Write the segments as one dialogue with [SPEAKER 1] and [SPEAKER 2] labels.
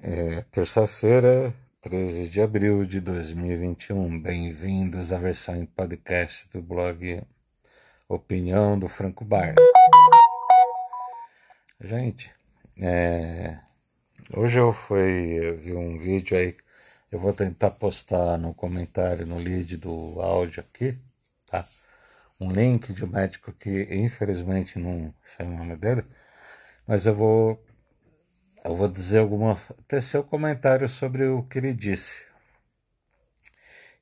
[SPEAKER 1] É terça-feira, 13 de abril de 2021. Bem-vindos à versão em podcast do blog Opinião do Franco Bar. Gente, é, hoje eu fui eu vi um vídeo aí, eu vou tentar postar no comentário, no lead do áudio aqui, tá? Um link de um médico que infelizmente não sei o nome dele, mas eu vou eu vou dizer alguma tecer um comentário sobre o que ele disse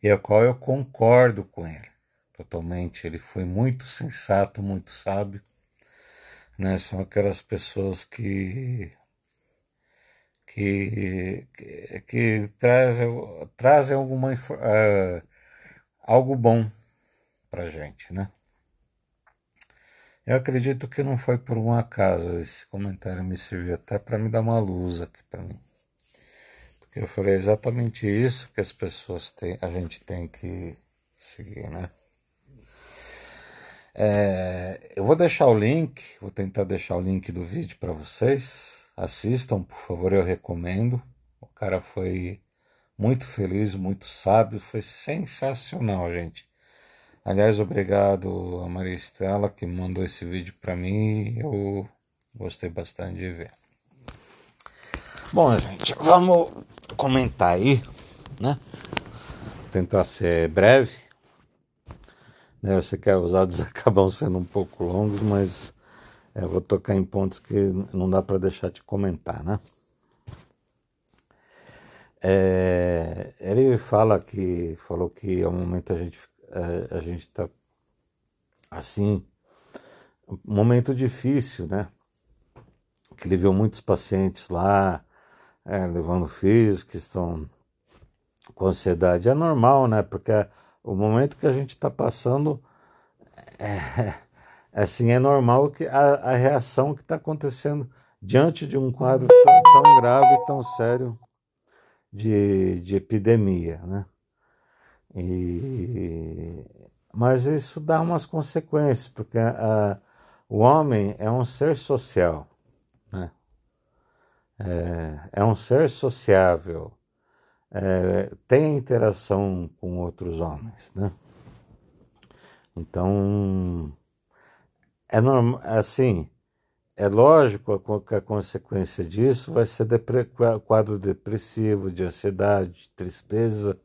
[SPEAKER 1] e a qual eu concordo com ele totalmente. Ele foi muito sensato, muito sábio. Né? São aquelas pessoas que que, que, que trazem, trazem alguma uh, algo bom para gente, né? Eu acredito que não foi por um acaso. Esse comentário me serviu até para me dar uma luz aqui para mim. Porque eu falei exatamente isso que as pessoas têm, a gente tem que seguir, né? É, eu vou deixar o link, vou tentar deixar o link do vídeo para vocês. Assistam, por favor, eu recomendo. O cara foi muito feliz, muito sábio, foi sensacional, gente. Aliás, obrigado a Maria Estela que mandou esse vídeo para mim. Eu gostei bastante de ver. Bom, gente, vamos comentar aí, né? Tentar ser breve. Né, eu sei que os áudios acabam sendo um pouco longos, mas é, eu vou tocar em pontos que não dá para deixar de comentar, né? É, ele fala que falou que ao momento a gente é, a gente está assim, um momento difícil, né? Que ele viu muitos pacientes lá, é, levando filhos que estão com ansiedade. É normal, né? Porque o momento que a gente está passando é, é, assim, é normal que a, a reação que está acontecendo diante de um quadro tão, tão grave, tão sério de, de epidemia, né? E, mas isso dá umas consequências, porque a, o homem é um ser social, né? é, é um ser sociável, é, tem interação com outros homens, né? Então, é normal, assim, é lógico que a consequência disso vai ser depre, quadro depressivo, de ansiedade, de tristeza,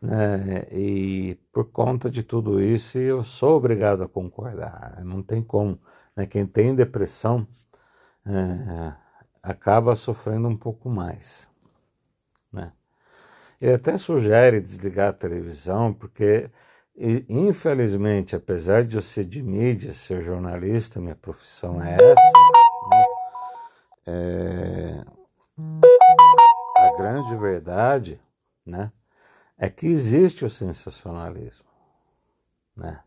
[SPEAKER 1] né? E por conta de tudo isso, eu sou obrigado a concordar. Não tem como. Né? Quem tem depressão é, acaba sofrendo um pouco mais. Né? Ele até sugere desligar a televisão, porque, infelizmente, apesar de eu ser de mídia, ser jornalista, minha profissão é essa, né? é, a grande verdade, né? É que existe o sensacionalismo, né?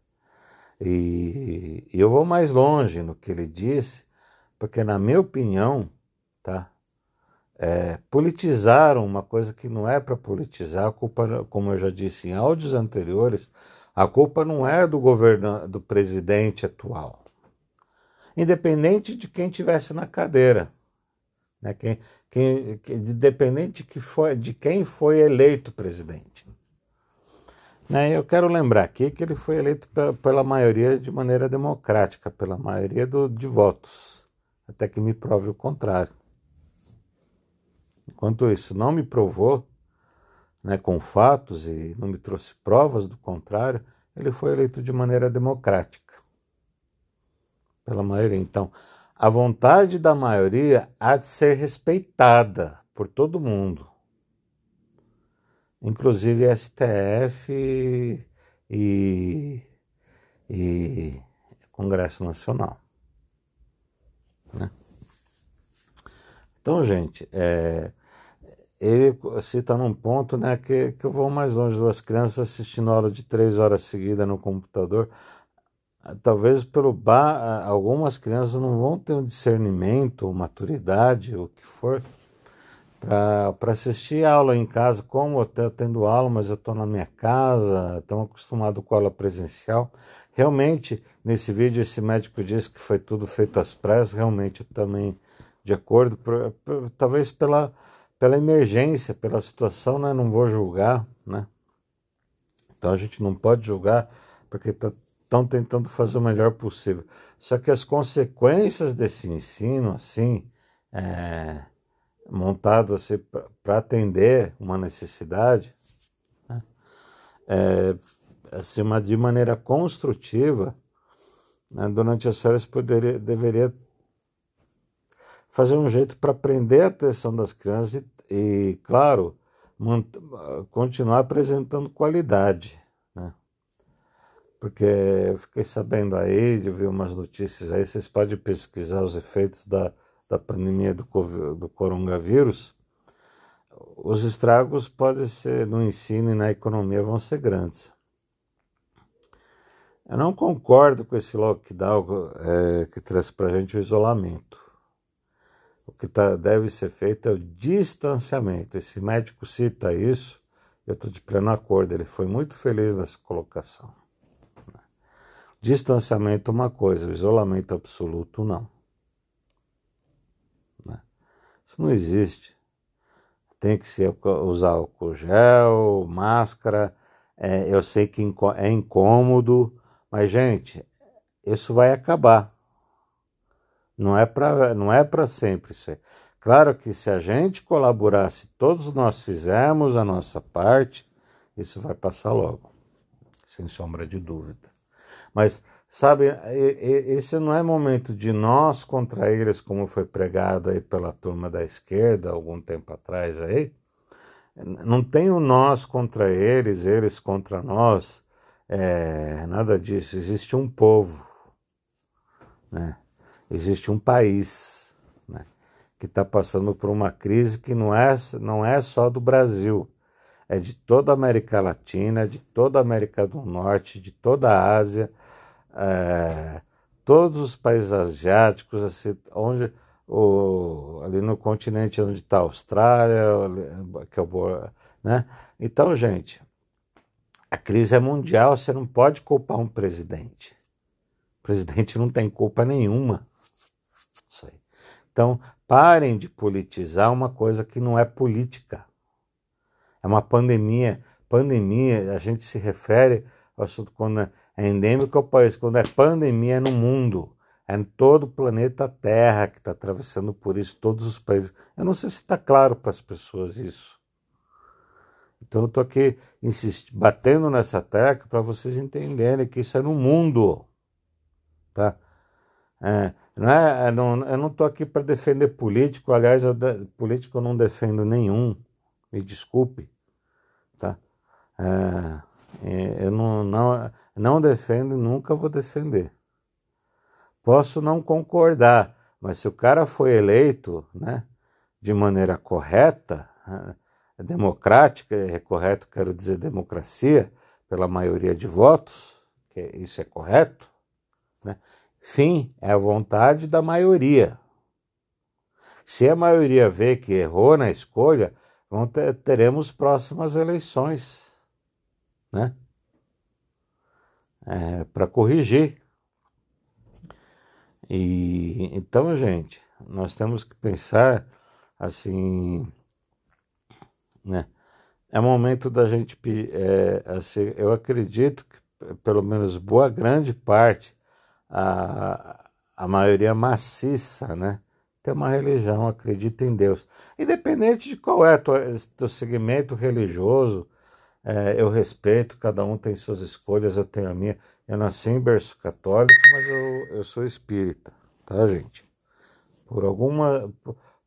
[SPEAKER 1] E, e eu vou mais longe no que ele disse, porque na minha opinião, tá? É, politizaram uma coisa que não é para politizar, a culpa, como eu já disse em áudios anteriores, a culpa não é do governo, do presidente atual, independente de quem tivesse na cadeira, né? Quem, independente que foi, de quem foi eleito presidente. Né? Eu quero lembrar aqui que ele foi eleito pela maioria de maneira democrática, pela maioria do, de votos, até que me prove o contrário. Enquanto isso não me provou, né, com fatos e não me trouxe provas do contrário, ele foi eleito de maneira democrática, pela maioria. Então, a vontade da maioria há de ser respeitada por todo mundo, inclusive STF e, e Congresso Nacional. Né? Então, gente, é, ele cita num ponto né, que, que eu vou mais longe, duas crianças assistindo aula de três horas seguidas no computador talvez pelo bar, algumas crianças não vão ter um discernimento, maturidade, o que for, para assistir aula em casa, como eu estou tendo aula, mas eu estou na minha casa, estão acostumados com aula presencial. Realmente, nesse vídeo, esse médico disse que foi tudo feito às pressas, realmente eu também, de acordo, por, por, talvez pela, pela emergência, pela situação, né? Não vou julgar, né? Então a gente não pode julgar porque estão tentando fazer o melhor possível. Só que as consequências desse ensino, assim, é, montado assim, para atender uma necessidade, né? é, assim, uma, de maneira construtiva, né? durante as férias poderia, deveria fazer um jeito para prender a atenção das crianças e, e claro, continuar apresentando qualidade? Porque fiquei sabendo aí, eu vi umas notícias aí, vocês podem pesquisar os efeitos da, da pandemia do, do coronavírus. Os estragos podem ser no ensino e na economia vão ser grandes. Eu não concordo com esse lockdown é, que traz para a gente o isolamento. O que tá, deve ser feito é o distanciamento. Esse médico cita isso, eu estou de pleno acordo, ele foi muito feliz nessa colocação. Distanciamento é uma coisa, isolamento absoluto não. Né? Isso não existe. Tem que ser, usar álcool gel, máscara. É, eu sei que é incômodo, mas, gente, isso vai acabar. Não é para não é para sempre isso aí. Claro que se a gente colaborasse, todos nós fizermos a nossa parte, isso vai passar logo, sem sombra de dúvida. Mas sabe, esse não é momento de nós contra eles, como foi pregado aí pela turma da esquerda algum tempo atrás aí. Não tem o nós contra eles, eles contra nós, é, nada disso. Existe um povo, né? existe um país né, que está passando por uma crise que não é, não é só do Brasil, é de toda a América Latina, de toda a América do Norte, de toda a Ásia, é, todos os países asiáticos, assim, onde o, ali no continente onde está a Austrália, que é o, né? Então, gente, a crise é mundial, você não pode culpar um presidente. O presidente não tem culpa nenhuma. Então, parem de politizar uma coisa que não é política. É uma pandemia. Pandemia, a gente se refere ao assunto quando é endêmico ao país, quando é pandemia é no mundo. É em todo o planeta Terra que está atravessando por isso, todos os países. Eu não sei se está claro para as pessoas isso. Então eu estou aqui insistindo, batendo nessa tecla para vocês entenderem que isso é no mundo. Tá? É, não é, eu não estou aqui para defender político, aliás, eu de, político eu não defendo nenhum, me desculpe, tá? É, é, eu não, não, não defendo e nunca vou defender. Posso não concordar, mas se o cara foi eleito né, de maneira correta, é, democrática, é correto, quero dizer democracia, pela maioria de votos, que isso é correto, né? Fim é a vontade da maioria. Se a maioria vê que errou na escolha, ter, teremos próximas eleições, né? É, para corrigir. E então, gente, nós temos que pensar assim, né? É momento da gente, é, assim, eu acredito que pelo menos boa grande parte a, a maioria maciça, né? Tem uma religião, acredita em Deus. Independente de qual é o teu segmento religioso, é, eu respeito, cada um tem suas escolhas, eu tenho a minha. Eu nasci em berço católico, mas eu, eu sou espírita, tá, gente? Por alguma.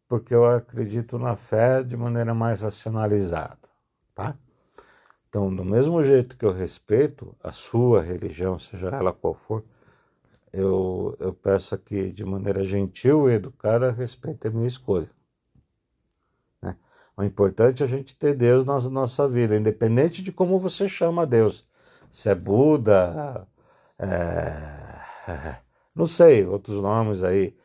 [SPEAKER 1] Porque eu acredito na fé de maneira mais racionalizada, tá? Então, do mesmo jeito que eu respeito a sua religião, seja ela qual for, eu, eu peço aqui de maneira gentil e educada, respeite a minha escolha. O importante é a gente ter Deus na nossa vida, independente de como você chama Deus. Se é Buda, é, não sei, outros nomes aí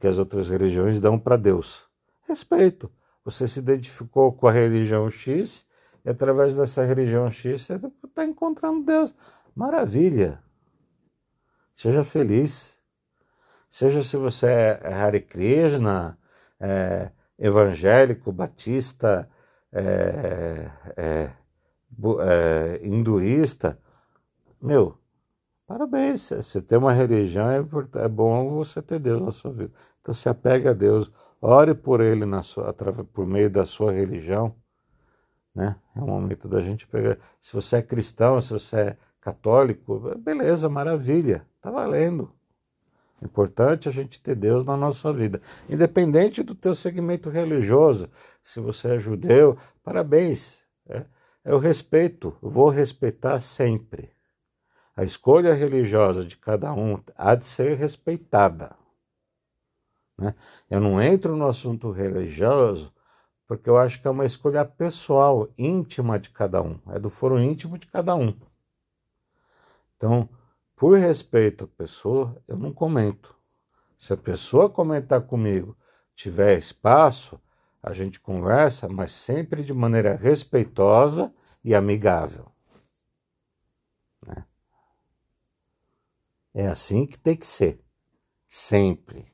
[SPEAKER 1] que as outras religiões dão para Deus. Respeito. Você se identificou com a religião X e através dessa religião X você está encontrando Deus. Maravilha. Seja feliz. Seja se você é Hare Krishna, é, evangélico, batista, é, é, é, hinduísta, meu, parabéns. Você tem uma religião, é, é bom você ter Deus na sua vida. Então se apegue a Deus, ore por Ele na sua, por meio da sua religião. Né? É o momento da gente pegar. Se você é cristão, se você é católico, beleza, maravilha, tá valendo. Importante a gente ter Deus na nossa vida, independente do teu segmento religioso. Se você é judeu, parabéns. É, eu respeito, vou respeitar sempre. A escolha religiosa de cada um há de ser respeitada. Né? Eu não entro no assunto religioso porque eu acho que é uma escolha pessoal, íntima de cada um, é do foro íntimo de cada um. Então, por respeito à pessoa, eu não comento. Se a pessoa comentar comigo, tiver espaço, a gente conversa, mas sempre de maneira respeitosa e amigável. Né? É assim que tem que ser. Sempre.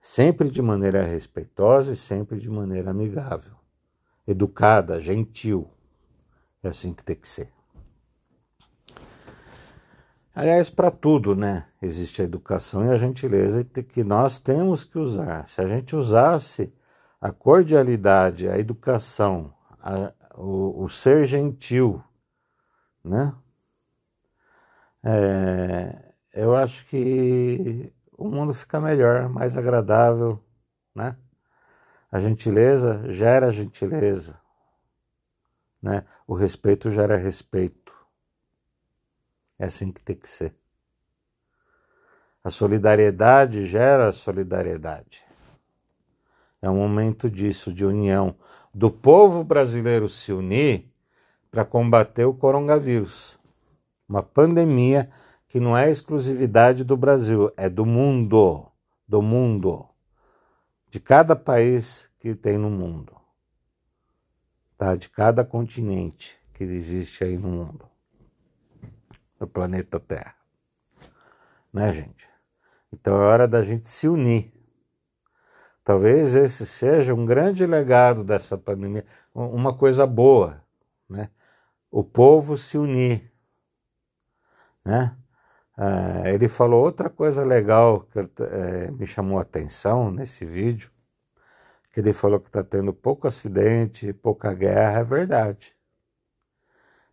[SPEAKER 1] Sempre de maneira respeitosa e sempre de maneira amigável. Educada, gentil. É assim que tem que ser. Aliás, para tudo, né? Existe a educação e a gentileza que nós temos que usar. Se a gente usasse a cordialidade, a educação, a, o, o, ser gentil, né? É, eu acho que o mundo fica melhor, mais agradável, né? A gentileza gera gentileza, né? O respeito gera respeito. É assim que tem que ser. A solidariedade gera solidariedade. É um momento disso, de união, do povo brasileiro se unir para combater o coronavírus, uma pandemia que não é exclusividade do Brasil, é do mundo, do mundo, de cada país que tem no mundo, tá? De cada continente que existe aí no mundo do planeta Terra. Né, gente? Então é hora da gente se unir. Talvez esse seja um grande legado dessa pandemia, uma coisa boa, né? O povo se unir, né? Ah, ele falou outra coisa legal que é, me chamou a atenção nesse vídeo, que ele falou que está tendo pouco acidente, pouca guerra, é verdade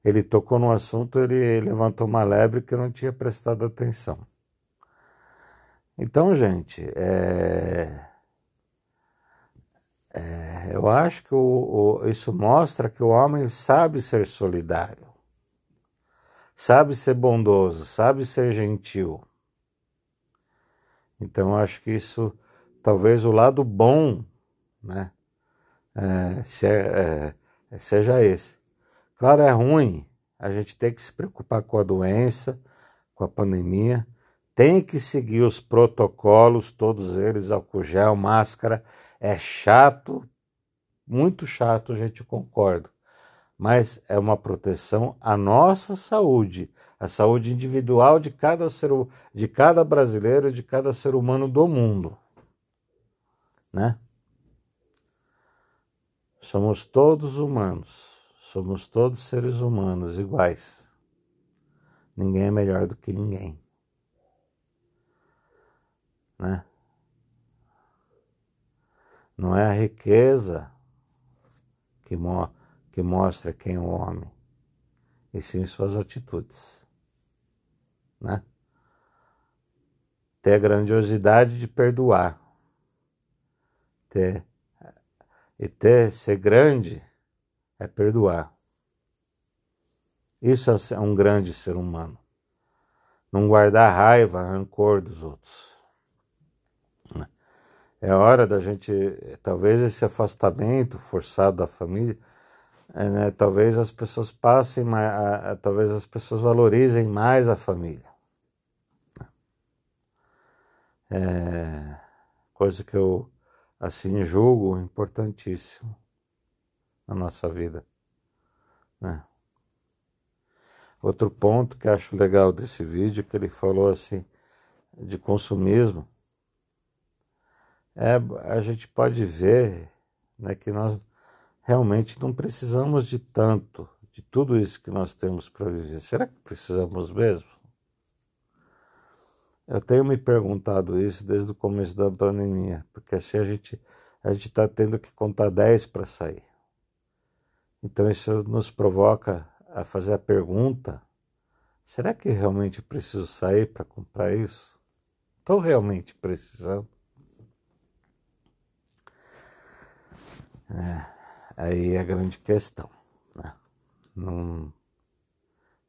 [SPEAKER 1] ele tocou no assunto, ele levantou uma lebre que eu não tinha prestado atenção. Então, gente, é, é, eu acho que o, o, isso mostra que o homem sabe ser solidário, sabe ser bondoso, sabe ser gentil. Então, eu acho que isso, talvez o lado bom, né, é, se é, é, seja esse. Claro, é ruim, a gente tem que se preocupar com a doença, com a pandemia, tem que seguir os protocolos, todos eles, álcool gel, máscara. É chato, muito chato, gente concorda, mas é uma proteção à nossa saúde, a saúde individual de cada ser, de cada brasileiro, de cada ser humano do mundo, né? Somos todos humanos. Somos todos seres humanos iguais. Ninguém é melhor do que ninguém. Né? Não é a riqueza que, mo que mostra quem é o homem, e sim suas atitudes. Né? Ter a grandiosidade de perdoar. Ter, e ter, ser grande é perdoar. Isso é um grande ser humano. Não guardar raiva, rancor dos outros. É hora da gente, talvez esse afastamento forçado da família, é, né, talvez as pessoas passem, mais, talvez as pessoas valorizem mais a família. É, coisa que eu assim julgo importantíssimo na nossa vida. Né? Outro ponto que acho legal desse vídeo que ele falou assim de consumismo é a gente pode ver né, que nós realmente não precisamos de tanto, de tudo isso que nós temos para viver. Será que precisamos mesmo? Eu tenho me perguntado isso desde o começo da pandemia, porque assim a gente a gente está tendo que contar 10 para sair. Então isso nos provoca a fazer a pergunta: será que realmente preciso sair para comprar isso? Estou realmente precisando? É, aí é a grande questão. Né? Não,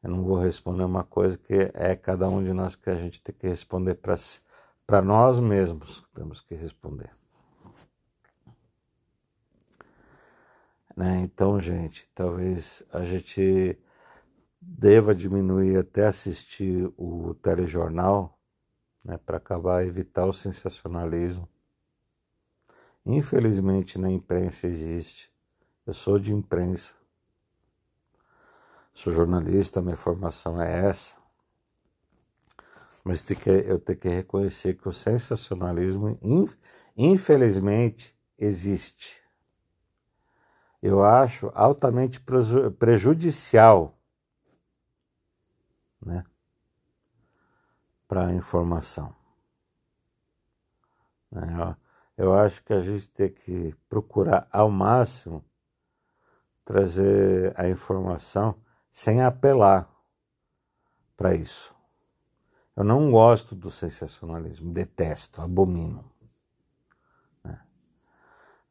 [SPEAKER 1] eu não vou responder uma coisa que é cada um de nós que a gente tem que responder para nós mesmos. Temos que responder. Né? Então, gente, talvez a gente deva diminuir até assistir o telejornal né, para acabar evitar o sensacionalismo. Infelizmente na imprensa existe. Eu sou de imprensa. Sou jornalista, minha formação é essa. Mas eu tenho que reconhecer que o sensacionalismo, infelizmente, existe. Eu acho altamente prejudicial né, para a informação. Né, eu acho que a gente tem que procurar ao máximo trazer a informação sem apelar para isso. Eu não gosto do sensacionalismo, detesto, abomino.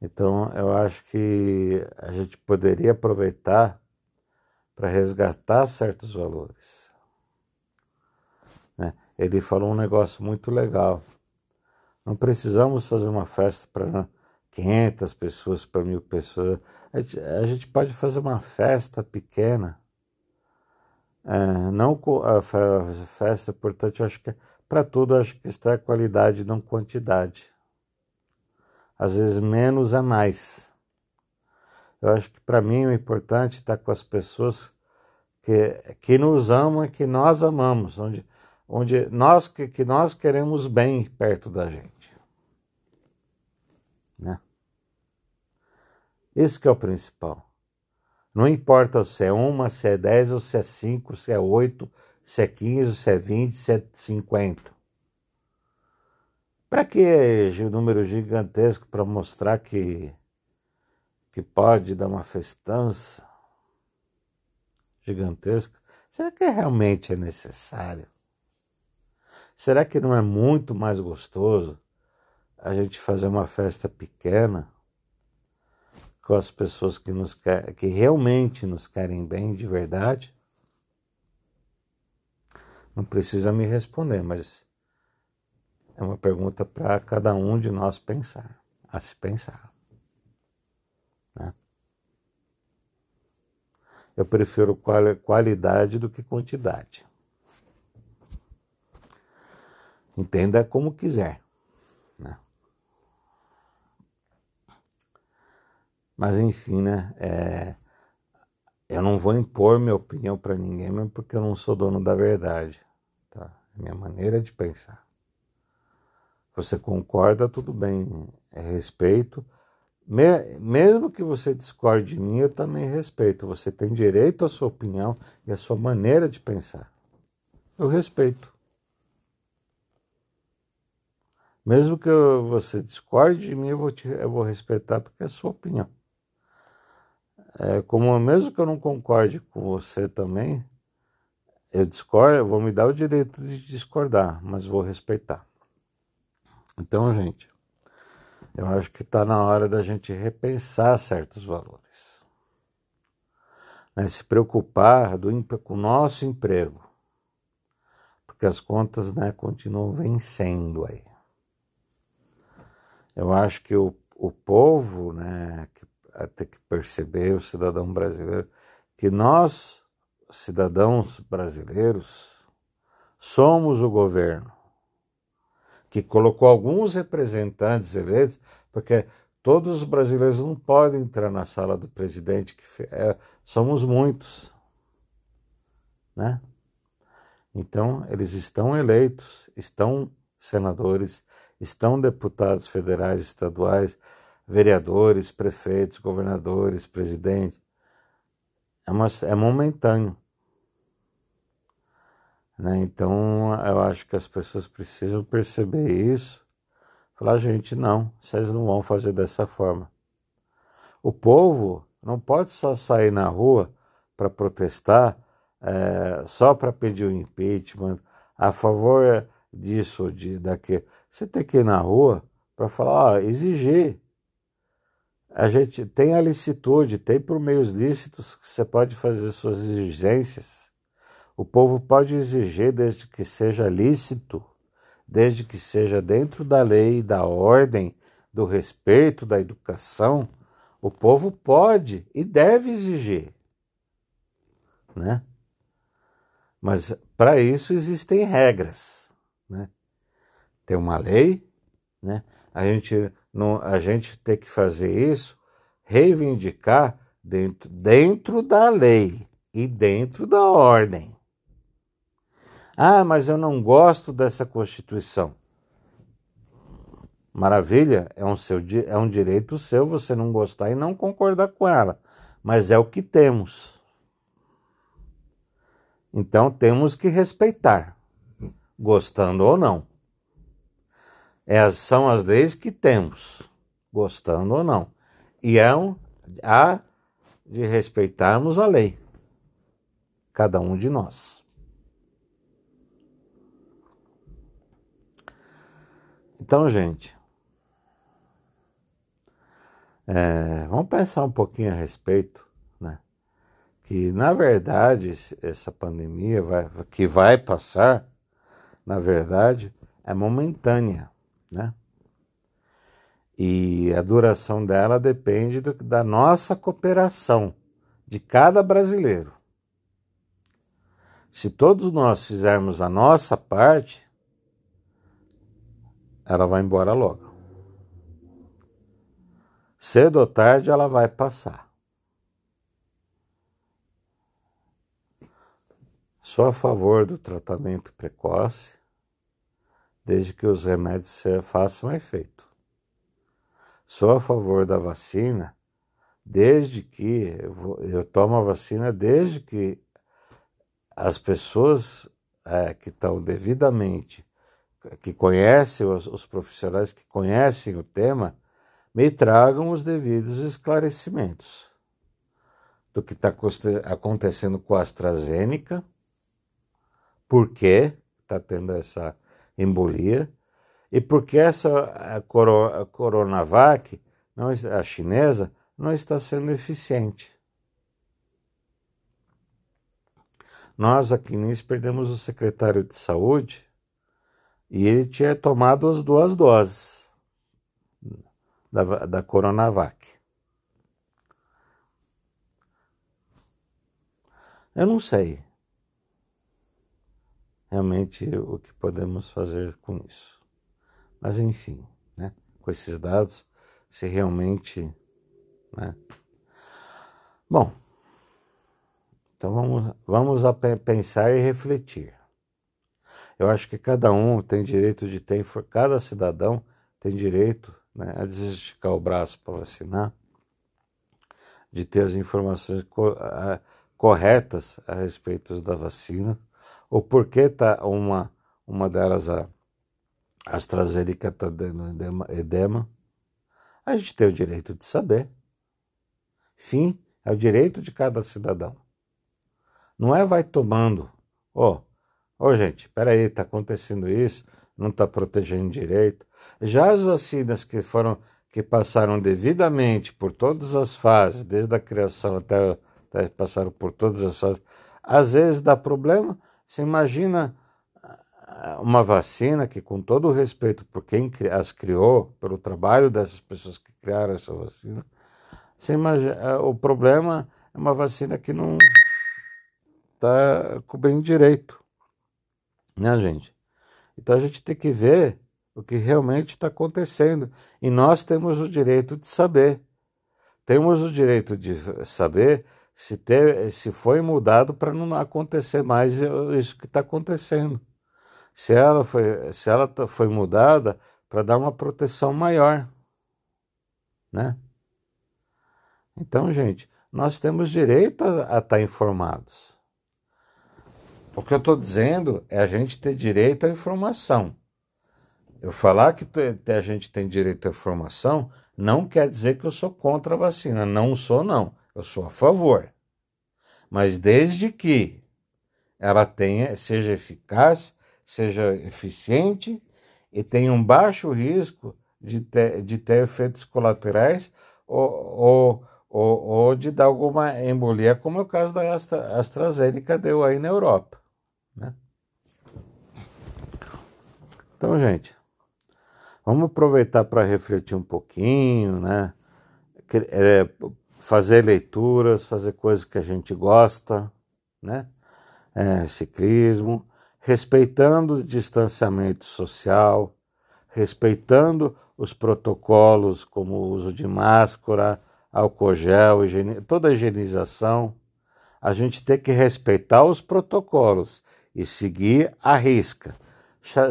[SPEAKER 1] Então, eu acho que a gente poderia aproveitar para resgatar certos valores. Né? Ele falou um negócio muito legal. Não precisamos fazer uma festa para 500 pessoas, para mil pessoas. A gente, a gente pode fazer uma festa pequena é, não a festa, portanto, eu acho que para tudo acho que está qualidade, não quantidade. Às vezes menos é mais. Eu acho que para mim o importante é estar com as pessoas que, que nos amam e que nós amamos, onde, onde nós que, que nós queremos bem perto da gente. Né? Isso que é o principal. Não importa se é uma, se é dez, ou se é cinco, se é oito, se é quinze, se é vinte, se é cinquenta. Para que um número gigantesco para mostrar que, que pode dar uma festança gigantesca? Será que realmente é necessário? Será que não é muito mais gostoso a gente fazer uma festa pequena? com as pessoas que, nos que realmente nos querem bem de verdade? Não precisa me responder, mas é uma pergunta para cada um de nós pensar, a se pensar. Né? Eu prefiro qualidade do que quantidade. Entenda como quiser. Né? Mas enfim, né? É, eu não vou impor minha opinião para ninguém, mas porque eu não sou dono da verdade. Tá? É minha maneira de pensar. Você concorda, tudo bem, é respeito. Me, mesmo que você discorde de mim, eu também respeito. Você tem direito à sua opinião e à sua maneira de pensar. Eu respeito. Mesmo que você discorde de mim, eu vou, te, eu vou respeitar porque é a sua opinião. É, como mesmo que eu não concorde com você também, eu discordo, eu vou me dar o direito de discordar, mas vou respeitar. Então, gente, eu acho que está na hora da gente repensar certos valores. Né? Se preocupar do, com o nosso emprego, porque as contas né, continuam vencendo aí. Eu acho que o, o povo né, que a ter que perceber, o cidadão brasileiro, que nós, cidadãos brasileiros, somos o governo, que colocou alguns representantes eleitos, porque todos os brasileiros não podem entrar na sala do presidente, que é, somos muitos, né? Então, eles estão eleitos, estão senadores, estão deputados federais, estaduais, vereadores, prefeitos, governadores, presidente. É, uma, é momentâneo. Né? Então eu acho que as pessoas precisam perceber isso. Falar, gente, não, vocês não vão fazer dessa forma. O povo não pode só sair na rua para protestar, é, só para pedir o impeachment, a favor disso, de daquele. Você tem que ir na rua para falar, ó, exigir. A gente tem a licitude, tem por meios lícitos que você pode fazer suas exigências. O povo pode exigir desde que seja lícito, desde que seja dentro da lei, da ordem, do respeito, da educação. O povo pode e deve exigir, né? Mas para isso existem regras, né? Tem uma lei, né? A gente não, a gente tem que fazer isso, reivindicar dentro, dentro da lei e dentro da ordem. Ah, mas eu não gosto dessa Constituição. Maravilha, é um, seu, é um direito seu você não gostar e não concordar com ela, mas é o que temos. Então temos que respeitar, gostando ou não. É, são as leis que temos, gostando ou não. E é um, há de respeitarmos a lei, cada um de nós. Então, gente, é, vamos pensar um pouquinho a respeito, né? Que na verdade essa pandemia vai, que vai passar, na verdade, é momentânea né? E a duração dela depende do, da nossa cooperação, de cada brasileiro. Se todos nós fizermos a nossa parte, ela vai embora logo. Cedo ou tarde ela vai passar. Sou a favor do tratamento precoce, desde que os remédios façam efeito. Sou a favor da vacina desde que eu, tomo a vacina desde que as pessoas é, que estão devidamente, que conhecem os, os profissionais que conhecem o tema, me tragam os devidos esclarecimentos do que está acontecendo com a AstraZeneca, por que está tendo essa embolia, e porque essa a a Coronavac, não, a chinesa, não está sendo eficiente. Nós aqui nisso perdemos o secretário de saúde e ele tinha tomado as duas doses da, da Coronavac. Eu não sei realmente o que podemos fazer com isso. Mas enfim, né, com esses dados, se realmente. Né, bom, então vamos, vamos pensar e refletir. Eu acho que cada um tem direito de ter, cada cidadão tem direito né, a desesticar o braço para vacinar, de ter as informações corretas a respeito da vacina o porquê tá uma, uma delas, a AstraZeneca, está dando edema, edema, a gente tem o direito de saber. Fim, é o direito de cada cidadão. Não é vai tomando, ó, oh, oh, gente, peraí, está acontecendo isso, não está protegendo direito. Já as vacinas que foram, que passaram devidamente por todas as fases, desde a criação até, até passaram por todas as fases, às vezes dá problema, você imagina ah, uma vacina que, com todo o respeito por quem as criou, pelo trabalho dessas pessoas que criaram essa vacina, você imagina, ah, o problema é uma vacina que não está cobrindo direito, né, gente? Então a gente tem que ver o que realmente está acontecendo e nós temos o direito de saber. Temos o direito de saber se, ter, se foi mudado para não acontecer mais isso que está acontecendo. Se ela foi, se ela tá, foi mudada para dar uma proteção maior, né? Então, gente, nós temos direito a, a estar tá informados. O que eu estou dizendo é a gente ter direito à informação. Eu falar que a gente tem direito à informação não quer dizer que eu sou contra a vacina. Não sou, não. Eu sou a favor. Mas desde que ela tenha, seja eficaz, seja eficiente e tenha um baixo risco de ter, de ter efeitos colaterais ou, ou, ou, ou de dar alguma embolia, como é o caso da Astra, AstraZeneca deu aí na Europa. Então, gente, vamos aproveitar para refletir um pouquinho, né? É, fazer leituras, fazer coisas que a gente gosta, né? É, ciclismo, respeitando o distanciamento social, respeitando os protocolos como o uso de máscara, álcool gel, higiene, toda a higienização. A gente tem que respeitar os protocolos e seguir a risca.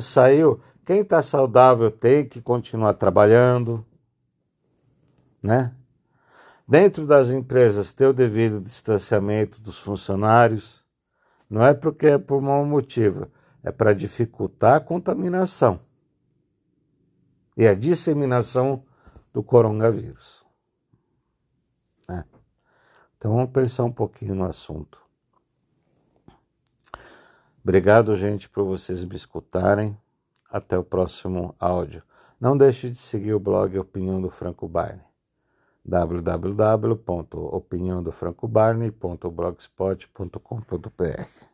[SPEAKER 1] Saiu, quem está saudável tem que continuar trabalhando, né? Dentro das empresas ter o devido distanciamento dos funcionários, não é porque é por mau motivo, é para dificultar a contaminação e a disseminação do coronavírus. É. Então vamos pensar um pouquinho no assunto. Obrigado, gente, por vocês me escutarem. Até o próximo áudio. Não deixe de seguir o blog Opinião do Franco Barney www.opiniãodofrancobarney.blogspot.com.br